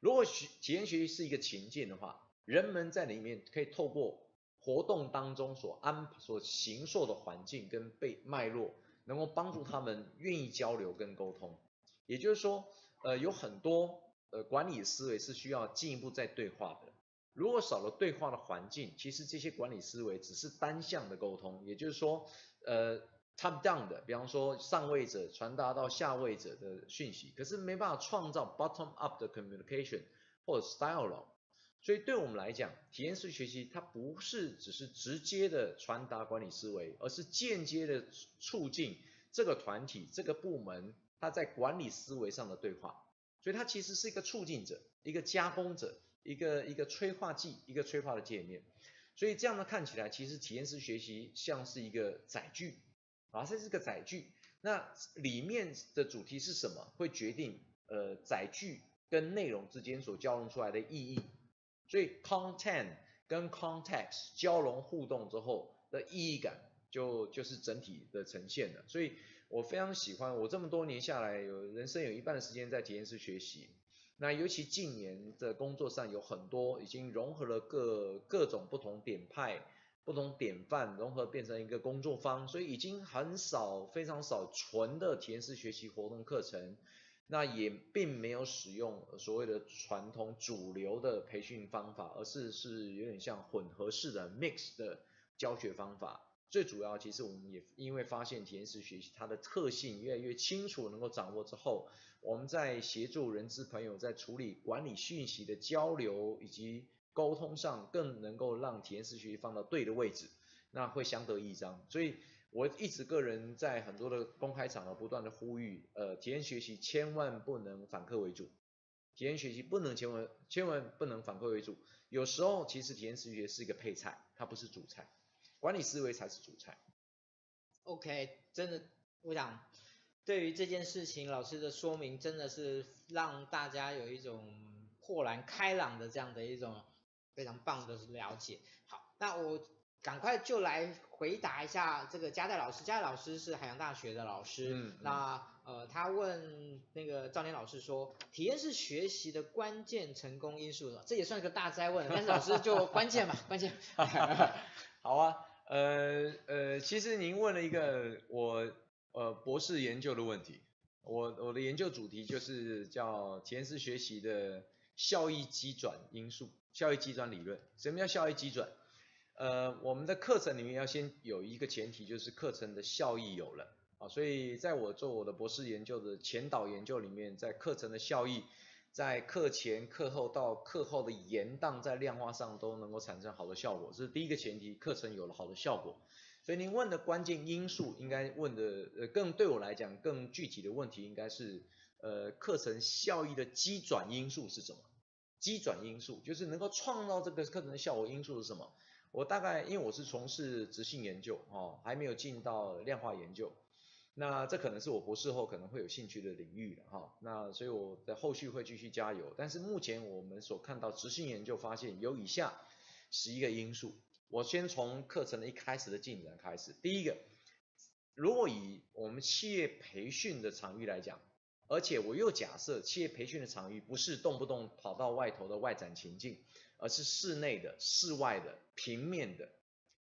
如果学体验学习是一个情境的话，人们在里面可以透过。活动当中所安所形塑的环境跟被脉络，能够帮助他们愿意交流跟沟通。也就是说，呃，有很多呃管理思维是需要进一步再对话的。如果少了对话的环境，其实这些管理思维只是单向的沟通。也就是说，呃，top down 的，比方说上位者传达到下位者的讯息，可是没办法创造 bottom up 的 communication 或者 style。所以对我们来讲，体验式学习它不是只是直接的传达管理思维，而是间接的促进这个团体、这个部门它在管理思维上的对话。所以它其实是一个促进者、一个加工者、一个一个催化剂、一个催化的界面。所以这样呢看起来，其实体验式学习像是一个载具啊，这是个载具。那里面的主题是什么，会决定呃载具跟内容之间所交融出来的意义。所以 content 跟 context 交融互动之后的意义感就就是整体的呈现了。所以我非常喜欢，我这么多年下来，有人生有一半的时间在体验式学习。那尤其近年的工作上有很多已经融合了各各种不同点派、不同典范，融合变成一个工作方，所以已经很少、非常少纯的体验式学习活动课程。那也并没有使用所谓的传统主流的培训方法，而是是有点像混合式的 mix 的教学方法。最主要，其实我们也因为发现体验式学习它的特性越来越清楚，能够掌握之后，我们在协助人资朋友在处理管理讯息的交流以及沟通上，更能够让体验式学习放到对的位置，那会相得益彰。所以。我一直个人在很多的公开场合不断的呼吁，呃，体验学习千万不能反客为主，体验学习不能千万千万不能反客为主。有时候其实体验式学习是一个配菜，它不是主菜，管理思维才是主菜。OK，真的，我想对于这件事情，老师的说明真的是让大家有一种豁然开朗的这样的一种非常棒的了解。好，那我赶快就来回答一下这个嘉代老师。嘉代老师是海洋大学的老师，嗯嗯、那呃，他问那个赵年老师说，体验式学习的关键成功因素，这也算是个大灾问，但是老师就 <laughs> 关键嘛，关键。<laughs> 好啊，呃呃，其实您问了一个我呃博士研究的问题，我我的研究主题就是叫体验式学习的效益机转因素。效益机转理论，什么叫效益机转？呃，我们的课程里面要先有一个前提，就是课程的效益有了啊，所以在我做我的博士研究的前导研究里面，在课程的效益，在课前、课后到课后的延宕，在量化上都能够产生好的效果，这是第一个前提，课程有了好的效果。所以您问的关键因素，应该问的呃更对我来讲更具体的问题，应该是呃课程效益的基转因素是什么？基转因素就是能够创造这个课程的效果因素是什么？我大概因为我是从事质性研究哦，还没有进到量化研究，那这可能是我博士后可能会有兴趣的领域了哈。那所以我在后续会继续加油，但是目前我们所看到质性研究发现有以下十一个因素。我先从课程的一开始的进展开始。第一个，如果以我们企业培训的场域来讲。而且我又假设企业培训的场域不是动不动跑到外头的外展情境，而是室内的、室外的、平面的、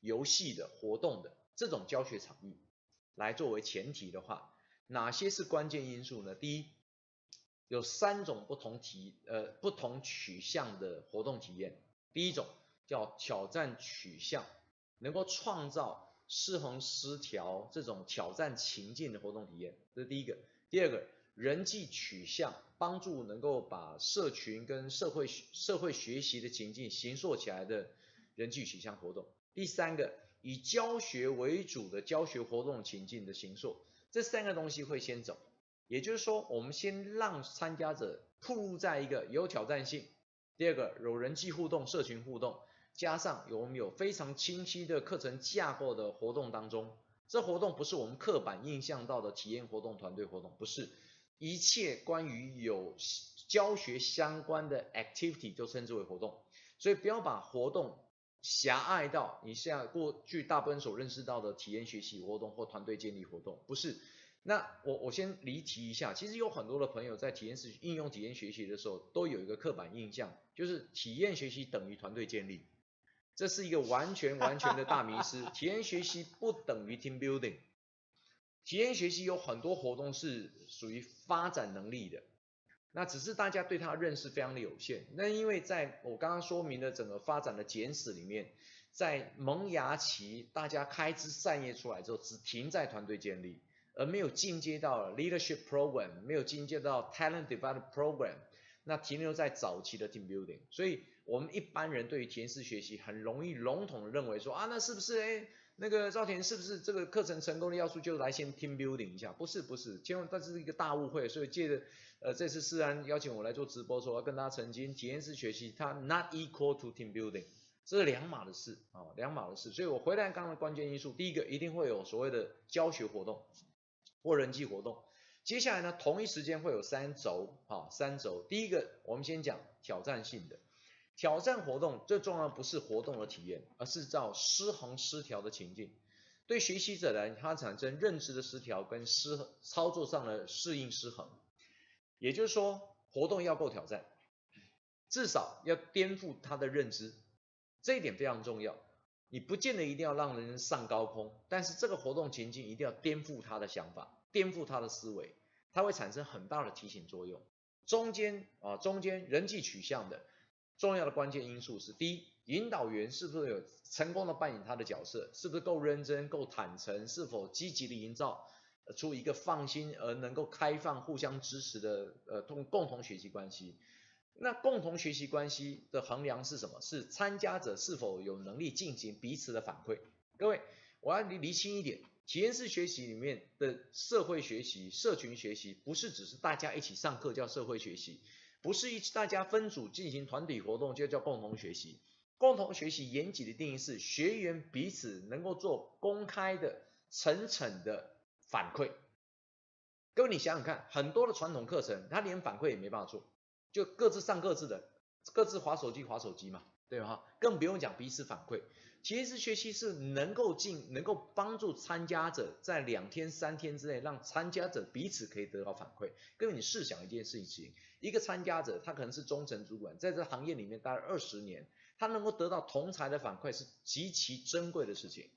游戏的、活动的这种教学场域来作为前提的话，哪些是关键因素呢？第一，有三种不同体呃不同取向的活动体验。第一种叫挑战取向，能够创造失衡失调这种挑战情境的活动体验，这是第一个。第二个。人际取向，帮助能够把社群跟社会社会学习的情境形塑起来的人际取向活动。第三个，以教学为主的教学活动情境的形塑，这三个东西会先走。也就是说，我们先让参加者暴露在一个有挑战性，第二个有人际互动、社群互动，加上有我们有非常清晰的课程架构的活动当中，这活动不是我们刻板印象到的体验活动、团队活动，不是。一切关于有教学相关的 activity 都称之为活动，所以不要把活动狭隘到你像过去大部分所认识到的体验学习活动或团队建立活动，不是。那我我先离题一下，其实有很多的朋友在体验式应用体验学习的时候，都有一个刻板印象，就是体验学习等于团队建立，这是一个完全完全的大迷失，<laughs> 体验学习不等于 team building。体验学习有很多活动是属于发展能力的，那只是大家对它认识非常的有限。那因为在我刚刚说明的整个发展的简史里面，在萌芽期大家开枝散叶出来之后，只停在团队建立，而没有进阶到 leadership program，没有进阶到 talent development program，那停留在早期的 team building。所以我们一般人对于体验式学习很容易笼统的认为说啊，那是不是诶那个赵田是不是这个课程成功的要素就来先 team building 一下？不是不是，千万这是一个大误会。所以借着呃这次世安邀请我来做直播，说我要跟大家澄清，体验式学习它 not equal to team building，这是两码的事啊，两码的事。所以我回来刚刚的关键因素，第一个一定会有所谓的教学活动或人际活动。接下来呢，同一时间会有三轴啊，三轴。第一个我们先讲挑战性的。挑战活动最重要不是活动的体验，而是造失衡失调的情境。对学习者来，它产生认知的失调跟失操作上的适应失衡。也就是说，活动要够挑战，至少要颠覆他的认知，这一点非常重要。你不见得一定要让人上高空，但是这个活动情境一定要颠覆他的想法，颠覆他的思维，它会产生很大的提醒作用。中间啊，中间人际取向的。重要的关键因素是：第一，引导员是不是有成功的扮演他的角色，是不是够认真、够坦诚，是否积极的营造出一个放心而能够开放、互相支持的呃共共同学习关系？那共同学习关系的衡量是什么？是参加者是否有能力进行彼此的反馈？各位，我要厘厘清一点，体验式学习里面的社会学习、社群学习，不是只是大家一起上课叫社会学习。不是一大家分组进行团体活动就叫共同学习。共同学习严谨的定义是学员彼此能够做公开的、诚恳的反馈。各位，你想想看，很多的传统课程他连反馈也没办法做，就各自上各自的，各自滑手机滑手机嘛，对吧？更不用讲彼此反馈。其实学习是能够进，能够帮助参加者在两天、三天之内，让参加者彼此可以得到反馈。各位，你试想一件事情，一个参加者他可能是中层主管，在这行业里面待了二十年，他能够得到同才的反馈是极其珍贵的事情。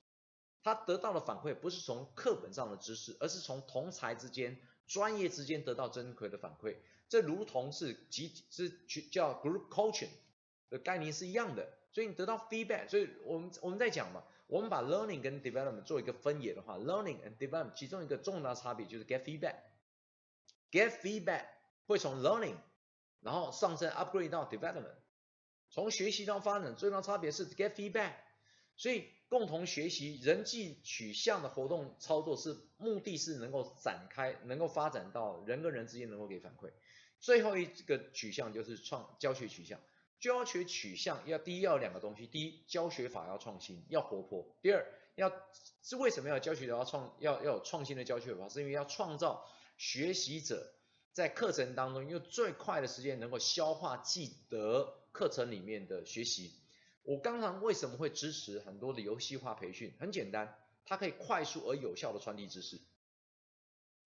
他得到的反馈不是从课本上的知识，而是从同才之间、专业之间得到珍贵的反馈。这如同是集是叫 group coaching 的概念是一样的。所以你得到 feedback，所以我们我们在讲嘛，我们把 learning 跟 development 做一个分野的话，learning and development 其中一个重大差别就是 get feedback，get feedback 会从 learning，然后上升 upgrade 到 development，从学习到发展最大差别是 get feedback，所以共同学习人际取向的活动操作是目的是能够展开，能够发展到人跟人之间能够给反馈，最后一个取向就是创教学取向。教学取向要第一要两个东西，第一教学法要创新，要活泼；第二要是为什么要教学要创要要有创新的教学法，是因为要创造学习者在课程当中用最快的时间能够消化记得课程里面的学习。我刚刚为什么会支持很多的游戏化培训？很简单，它可以快速而有效的传递知识，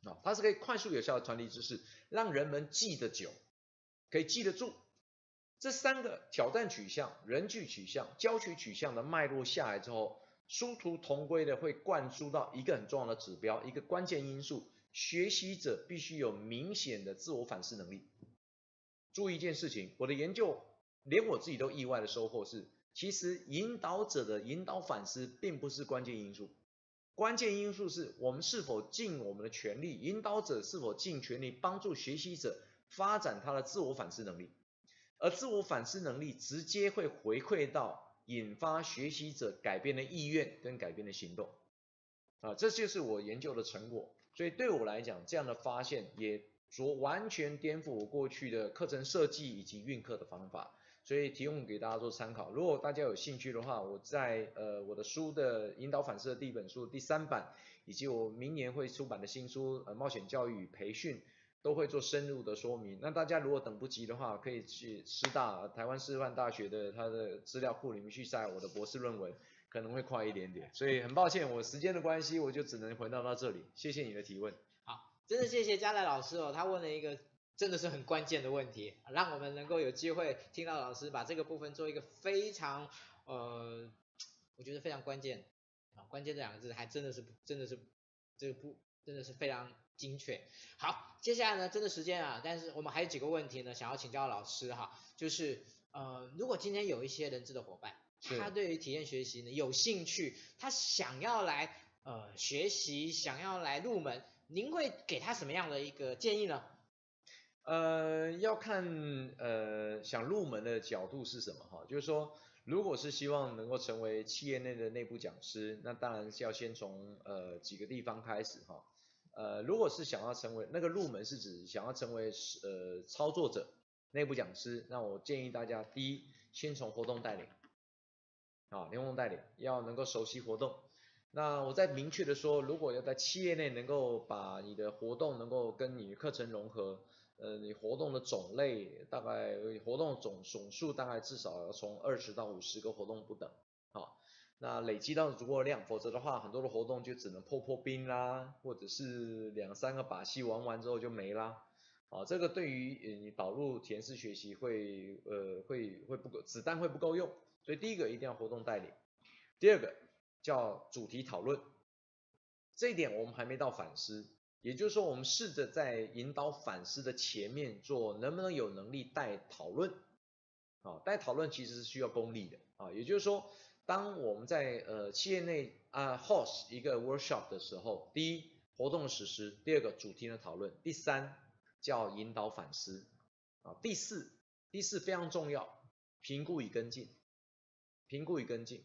啊，它是可以快速有效的传递知识，让人们记得久，可以记得住。这三个挑战取向、人际取向、教学取向的脉络下来之后，殊途同归的会灌输到一个很重要的指标，一个关键因素：学习者必须有明显的自我反思能力。注意一件事情，我的研究连我自己都意外的收获是，其实引导者的引导反思并不是关键因素，关键因素是我们是否尽我们的全力，引导者是否尽全力帮助学习者发展他的自我反思能力。而自我反思能力直接会回馈到引发学习者改变的意愿跟改变的行动，啊，这就是我研究的成果。所以对我来讲，这样的发现也说完全颠覆我过去的课程设计以及运课的方法，所以提供给大家做参考。如果大家有兴趣的话，我在呃我的书的引导反思的第一本书第三版，以及我明年会出版的新书呃冒险教育与培训。都会做深入的说明。那大家如果等不及的话，可以去师大台湾师范大学的它的资料库里面去晒我的博士论文，可能会快一点点。所以很抱歉，我时间的关系，我就只能回到到这里。谢谢你的提问。好，真的谢谢嘉来老师哦，他问了一个真的是很关键的问题，让我们能够有机会听到老师把这个部分做一个非常呃，我觉得非常关键啊，关键这两个字还真的是真的是这个不真的是非常。精确。好，接下来呢，真的时间啊，但是我们还有几个问题呢，想要请教老师哈，就是呃，如果今天有一些人资的伙伴，他对于体验学习呢有兴趣，他想要来呃学习，想要来入门，您会给他什么样的一个建议呢？呃，要看呃想入门的角度是什么哈，就是说，如果是希望能够成为企业内的内部讲师，那当然是要先从呃几个地方开始哈。呃，如果是想要成为那个入门是指想要成为呃操作者、内部讲师，那我建议大家第一，先从活动带领，啊，联动带领要能够熟悉活动。那我再明确的说，如果要在企业内能够把你的活动能够跟你的课程融合，呃，你活动的种类大概活动总总数大概至少要从二十到五十个活动不等，那累积到足够的量，否则的话，很多的活动就只能破破冰啦，或者是两三个把戏玩完之后就没啦。啊，这个对于你导入填式学习会呃会会不够，子弹会不够用。所以第一个一定要活动带领，第二个叫主题讨论。这一点我们还没到反思，也就是说我们试着在引导反思的前面做，能不能有能力带讨论？啊，带讨论其实是需要功力的啊，也就是说。当我们在呃企业内啊 host 一个 workshop 的时候，第一活动的实施，第二个主题的讨论，第三叫引导反思啊，第四第四非常重要，评估与跟进，评估与跟进。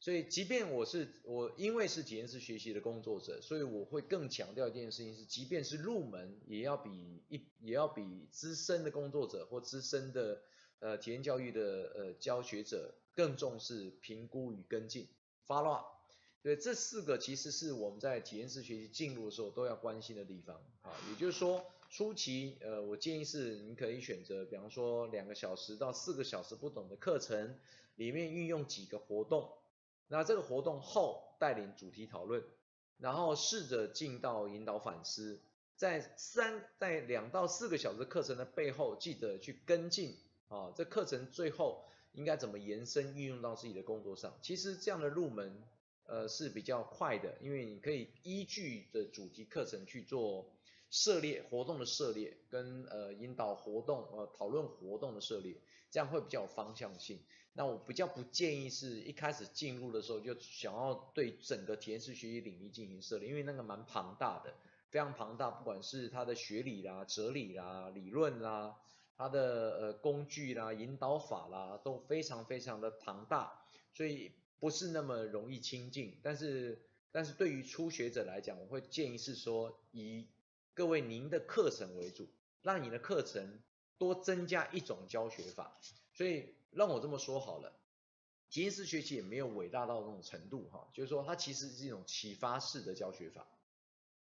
所以即便我是我因为是体验式学习的工作者，所以我会更强调一件事情是，即便是入门，也要比一也要比资深的工作者或资深的呃体验教育的呃教学者。更重视评估与跟进，follow up，对，这四个其实是我们在体验式学习进入的时候都要关心的地方啊。也就是说，初期，呃，我建议是你可以选择，比方说两个小时到四个小时不等的课程，里面运用几个活动，那这个活动后带领主题讨论，然后试着进到引导反思，在三在两到四个小时课程的背后，记得去跟进啊，这课程最后应该怎么延伸运用到自己的工作上。其实这样的入门，呃，是比较快的，因为你可以依据的主题课程去做。涉猎活动的涉猎跟呃引导活动呃讨论活动的涉猎，这样会比较有方向性。那我比较不建议是一开始进入的时候就想要对整个体验式学习领域进行涉猎，因为那个蛮庞大的，非常庞大，不管是它的学理啦、哲理啦、理论啦、它的呃工具啦、引导法啦，都非常非常的庞大，所以不是那么容易亲近。但是但是对于初学者来讲，我会建议是说以各位，您的课程为主，让你的课程多增加一种教学法。所以让我这么说好了，体验式学习也没有伟大到那种程度哈，就是说它其实是一种启发式的教学法，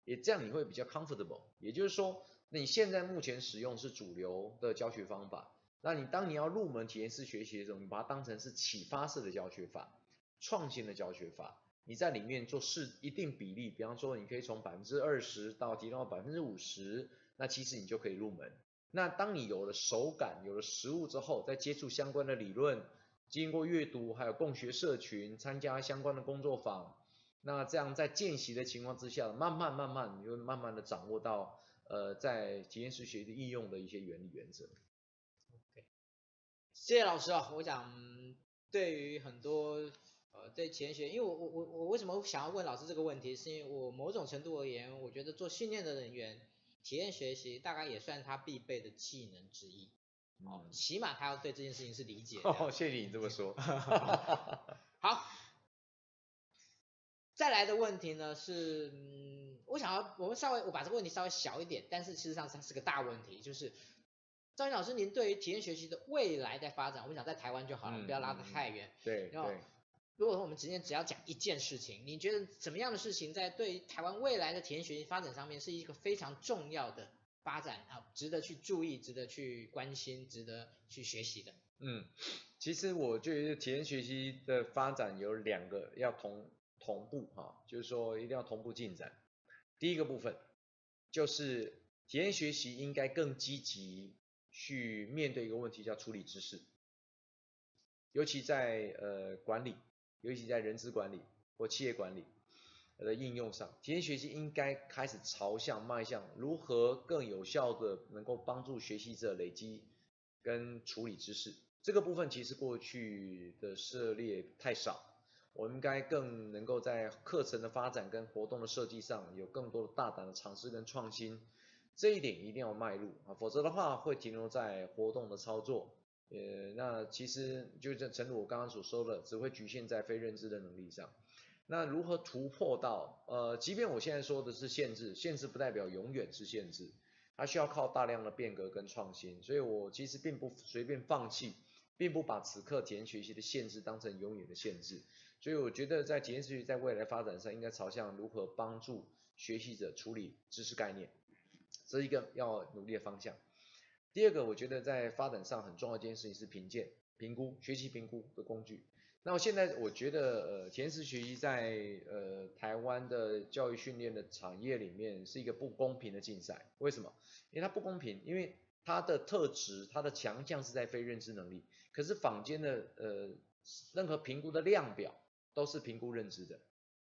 也这样你会比较 comfortable。也就是说，那你现在目前使用是主流的教学方法，那你当你要入门体验式学习的时候，你把它当成是启发式的教学法，创新的教学法。你在里面做试一定比例，比方说你可以从百分之二十到提到百分之五十，那其实你就可以入门。那当你有了手感，有了实物之后，再接触相关的理论，经过阅读，还有共学社群，参加相关的工作坊，那这样在见习的情况之下，慢慢慢慢，你会慢慢的掌握到，呃，在体验式学习的应用的一些原理原则。OK，谢谢老师啊，我想对于很多。呃，对体验学，因为我我我我为什么想要问老师这个问题，是因为我某种程度而言，我觉得做训练的人员，体验学习大概也算他必备的技能之一。哦，起码他要对这件事情是理解的。哦，谢谢你这么说。<laughs> 好，再来的问题呢是，嗯，我想要我们稍微我把这个问题稍微小一点，但是事实上它是个大问题，就是。赵云老师，您对于体验学习的未来的发展，我们讲在台湾就好了，嗯、不要拉得太远。对，然后如果说我们今天只要讲一件事情，你觉得怎么样的事情在对台湾未来的体验学习发展上面是一个非常重要的发展啊，值得去注意、值得去关心、值得去学习的？嗯，其实我觉得体验学习的发展有两个要同同步哈，就是说一定要同步进展。第一个部分就是体验学习应该更积极去面对一个问题，叫处理知识，尤其在呃管理。尤其在人资管理或企业管理的应用上，体验学习应该开始朝向迈向如何更有效的能够帮助学习者累积跟处理知识。这个部分其实过去的涉猎太少，我们应该更能够在课程的发展跟活动的设计上有更多的大胆的尝试跟创新。这一点一定要迈入啊，否则的话会停留在活动的操作。呃，那其实就正诚如我刚刚所说的，只会局限在非认知的能力上。那如何突破到？呃，即便我现在说的是限制，限制不代表永远是限制，它需要靠大量的变革跟创新。所以我其实并不随便放弃，并不把此刻体验学习的限制当成永远的限制。所以我觉得在体验学习在未来发展上，应该朝向如何帮助学习者处理知识概念，这是一个要努力的方向。第二个，我觉得在发展上很重要一件事情是评鉴、评估、学习评估的工具。那么现在我觉得，呃，体验式学习在呃台湾的教育训练的产业里面是一个不公平的竞赛。为什么？因为它不公平，因为它的特质、它的强项是在非认知能力，可是坊间的呃任何评估的量表都是评估认知的，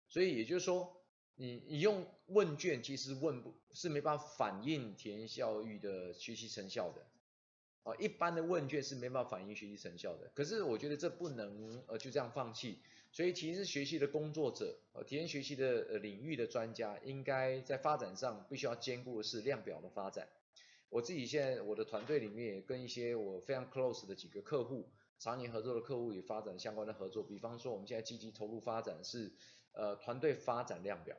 所以也就是说。你你用问卷其实问不是没办法反映体验教育的学习成效的，啊，一般的问卷是没办法反映学习成效的。可是我觉得这不能呃就这样放弃，所以体验式学习的工作者，呃，体验学习的领域的专家，应该在发展上必须要兼顾的是量表的发展。我自己现在我的团队里面也跟一些我非常 close 的几个客户，常年合作的客户也发展相关的合作，比方说我们现在积极投入发展是。呃，团队发展量表，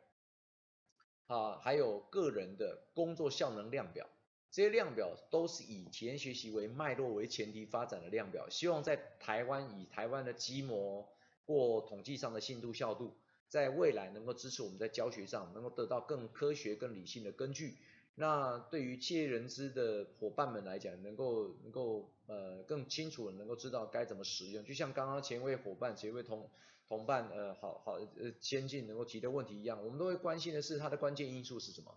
啊，还有个人的工作效能量表，这些量表都是以体验学习为脉络为前提发展的量表，希望在台湾以台湾的基模或统计上的信度效度，在未来能够支持我们在教学上能够得到更科学、更理性的根据，那对于企业人资的伙伴们来讲，能够能够呃更清楚的能够知道该怎么使用，就像刚刚前一位伙伴、前一位同同伴呃好好呃先进能够提的问题一样，我们都会关心的是它的关键因素是什么。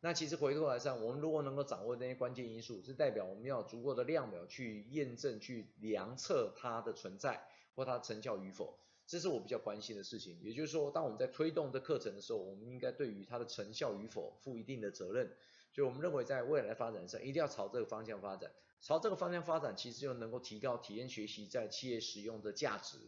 那其实回过来上，我们如果能够掌握那些关键因素，是代表我们要足够的量表去验证、去量测它的存在或它成效与否。这是我比较关心的事情，也就是说，当我们在推动这课程的时候，我们应该对于它的成效与否负一定的责任。所以我们认为，在未来发展上，一定要朝这个方向发展。朝这个方向发展，其实就能够提高体验学习在企业使用的价值，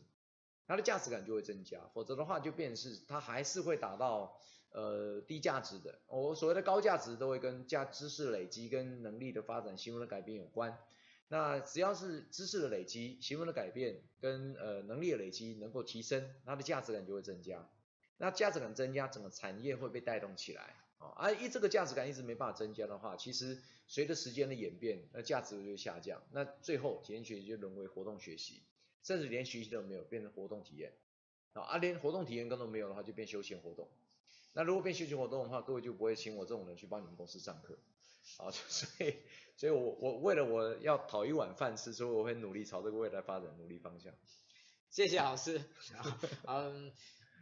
它的价值感就会增加。否则的话，就变是它还是会达到呃低价值的。我所谓的高价值，都会跟价知识累积跟能力的发展、行为的改变有关。那只要是知识的累积、行为的改变跟呃能力的累积能够提升，它的价值感就会增加。那价值感增加，整个产业会被带动起来啊。一这个价值感一直没办法增加的话，其实随着时间的演变，那价值就下降。那最后体验学习就沦为活动学习，甚至连学习都没有，变成活动体验啊。啊，连活动体验都没有的话，就变休闲活动。那如果变休闲活动的话，各位就不会请我这种人去帮你们公司上课。啊，<laughs> 所以，所以我我为了我要讨一碗饭吃，所以我会努力朝这个未来发展努力方向。谢谢老师，<laughs> 嗯，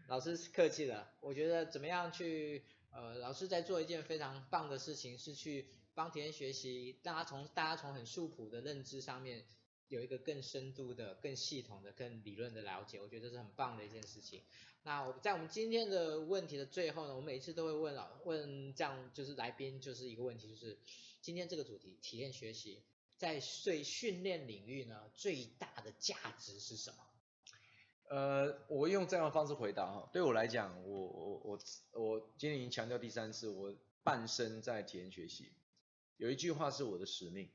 老师客气了。我觉得怎么样去，呃，老师在做一件非常棒的事情，是去帮体验学习，大家从大家从很素朴的认知上面有一个更深度的、更系统的、更理论的了解。我觉得这是很棒的一件事情。那我在我们今天的问题的最后呢，我每次都会问老问这样就是来宾就是一个问题，就是今天这个主题体验学习在最训练领域呢最大的价值是什么？呃，我用这样的方式回答哈，对我来讲，我我我我今天已经强调第三次，我半生在体验学习，有一句话是我的使命。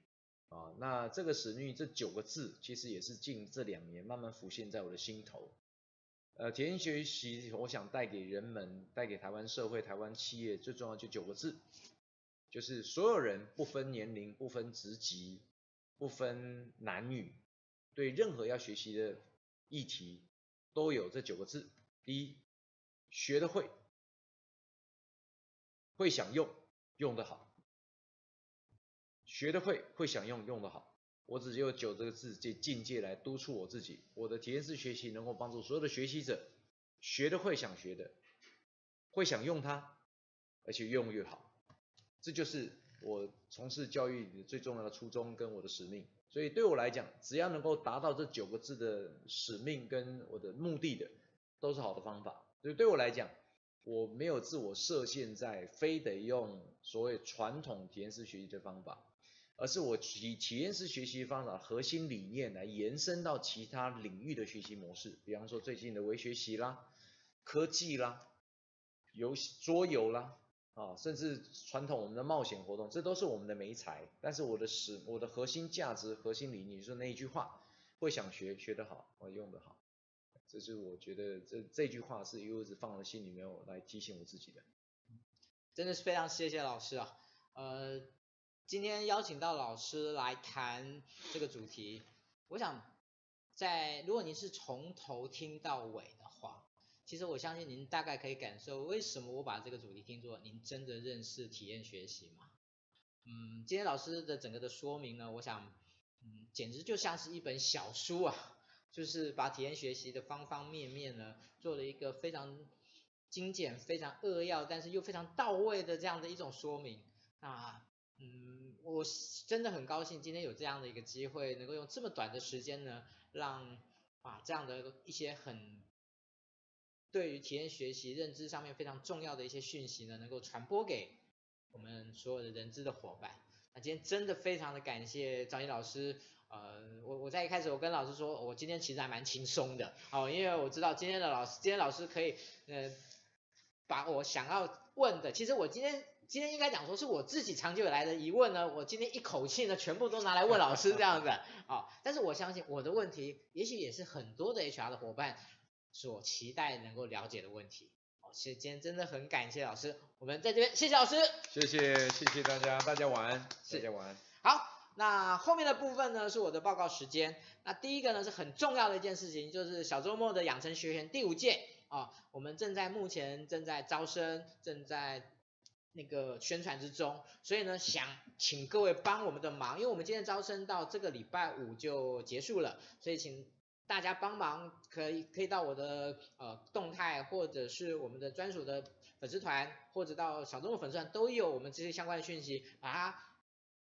啊，那这个使命这九个字其实也是近这两年慢慢浮现在我的心头。呃，体验学习，我想带给人们，带给台湾社会、台湾企业，最重要就九个字，就是所有人不分年龄、不分职级、不分男女，对任何要学习的议题，都有这九个字。第一，学得会，会想用，用得好。学得会，会想用，用得好。我只有九这个字这境界来督促我自己，我的体验式学习能够帮助所有的学习者学的会想学的，会想用它，而且越用越好，这就是我从事教育的最重要的初衷跟我的使命。所以对我来讲，只要能够达到这九个字的使命跟我的目的的，都是好的方法。所以对我来讲，我没有自我设限在非得用所谓传统体验式学习的方法。而是我以体验式学习方法核心理念来延伸到其他领域的学习模式，比方说最近的微学习啦、科技啦、游戏桌游啦，啊，甚至传统我们的冒险活动，这都是我们的媒才。但是我的使我的核心价值、核心理念就是那一句话：会想学，学得好，我用得好。这是我觉得这这句话是一直放在心里面，我来提醒我自己的。真的是非常谢谢老师啊，呃。今天邀请到老师来谈这个主题，我想在如果您是从头听到尾的，其实我相信您大概可以感受为什么我把这个主题听作您真的认识体验学习吗？嗯，今天老师的整个的说明呢，我想，嗯，简直就像是一本小书啊，就是把体验学习的方方面面呢，做了一个非常精简、非常扼要，但是又非常到位的这样的一种说明啊。嗯，我真的很高兴今天有这样的一个机会，能够用这么短的时间呢，让把这样的一些很对于体验学习认知上面非常重要的一些讯息呢，能够传播给我们所有的人资的伙伴。那今天真的非常的感谢张毅老师，呃，我我在一开始我跟老师说，我今天其实还蛮轻松的，哦，因为我知道今天的老师，今天老师可以呃把我想要问的，其实我今天。今天应该讲说是我自己长久以来的疑问呢，我今天一口气呢全部都拿来问老师这样子、哦，但是我相信我的问题，也许也是很多的 HR 的伙伴所期待能够了解的问题。哦，其实今天真的很感谢老师，我们在这边谢谢老师，谢谢谢谢大家，大家晚安，谢谢晚安。好，那后面的部分呢是我的报告时间，那第一个呢是很重要的一件事情，就是小周末的养成学员第五届啊、哦，我们正在目前正在招生，正在。那个宣传之中，所以呢，想请各位帮我们的忙，因为我们今天招生到这个礼拜五就结束了，所以请大家帮忙，可以可以到我的呃动态，或者是我们的专属的粉丝团，或者到小众的粉丝团都有我们这些相关的讯息，把它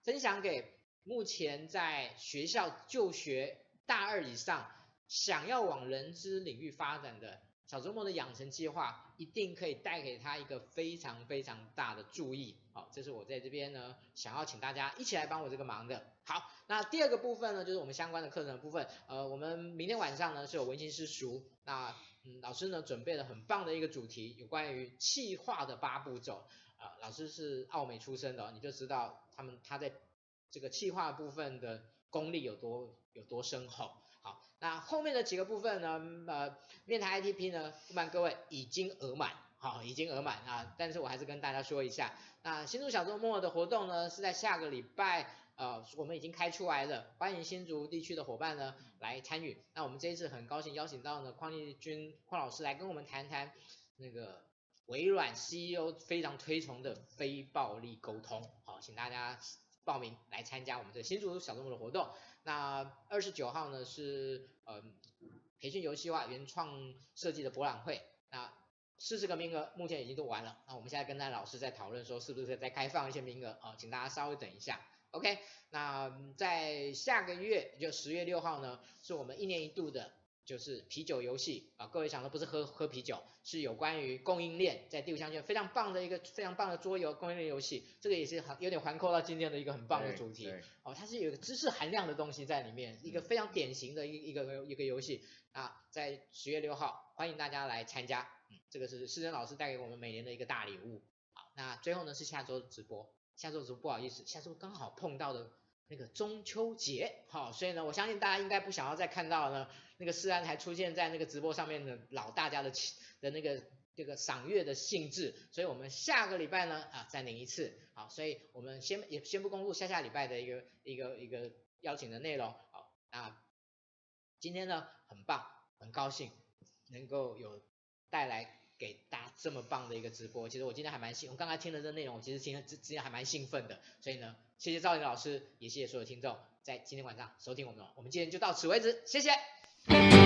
分享给目前在学校就学大二以上，想要往人资领域发展的。小周末的养成计划一定可以带给他一个非常非常大的注意，好，这是我在这边呢想要请大家一起来帮我这个忙的。好，那第二个部分呢，就是我们相关的课程的部分，呃，我们明天晚上呢是有文心师塾，那嗯老师呢准备了很棒的一个主题，有关于气化的八步骤，啊、呃，老师是奥美出身的，你就知道他们他在这个气化部分的功力有多有多深厚。那后面的几个部分呢，呃，面谈 ITP 呢，不瞒各位已经额满，好，已经额满啊，但是我还是跟大家说一下，那新竹小周末的活动呢，是在下个礼拜，呃，我们已经开出来了，欢迎新竹地区的伙伴呢来参与。那我们这一次很高兴邀请到呢邝丽君邝老师来跟我们谈谈那个微软 CEO 非常推崇的非暴力沟通，好，请大家报名来参加我们的新竹小周末的活动。那二十九号呢是呃培训游戏化原创设计的博览会，那四十个名额目前已经都完了，那我们现在跟那老师在讨论说是不是再开放一些名额啊，请大家稍微等一下，OK？那在下个月就十月六号呢，是我们一年一度的。就是啤酒游戏啊，各位想的不是喝喝啤酒，是有关于供应链，在第五象限非常棒的一个非常棒的桌游供应链游戏，这个也是很有点环扣到今天的一个很棒的主题哦，它是有一个知识含量的东西在里面，一个非常典型的一一个一个游戏啊，在十月六号欢迎大家来参加，嗯，这个是施珍老师带给我们每年的一个大礼物，好，那最后呢是下周直播，下周直播不好意思，下周刚好碰到的。那个中秋节，好，所以呢，我相信大家应该不想要再看到呢，那个世安还出现在那个直播上面的老大家的的那个这个赏月的兴致，所以我们下个礼拜呢啊再领一次，好，所以我们先也先不公布下下礼拜的一个一个一个邀请的内容，好，那今天呢很棒，很高兴能够有带来给大家这么棒的一个直播，其实我今天还蛮兴，我刚才听了这内容，我其实今天之之前还蛮兴奋的，所以呢。谢谢赵林老师，也谢谢所有听众在今天晚上收听我们。我们今天就到此为止，谢谢。Thank you.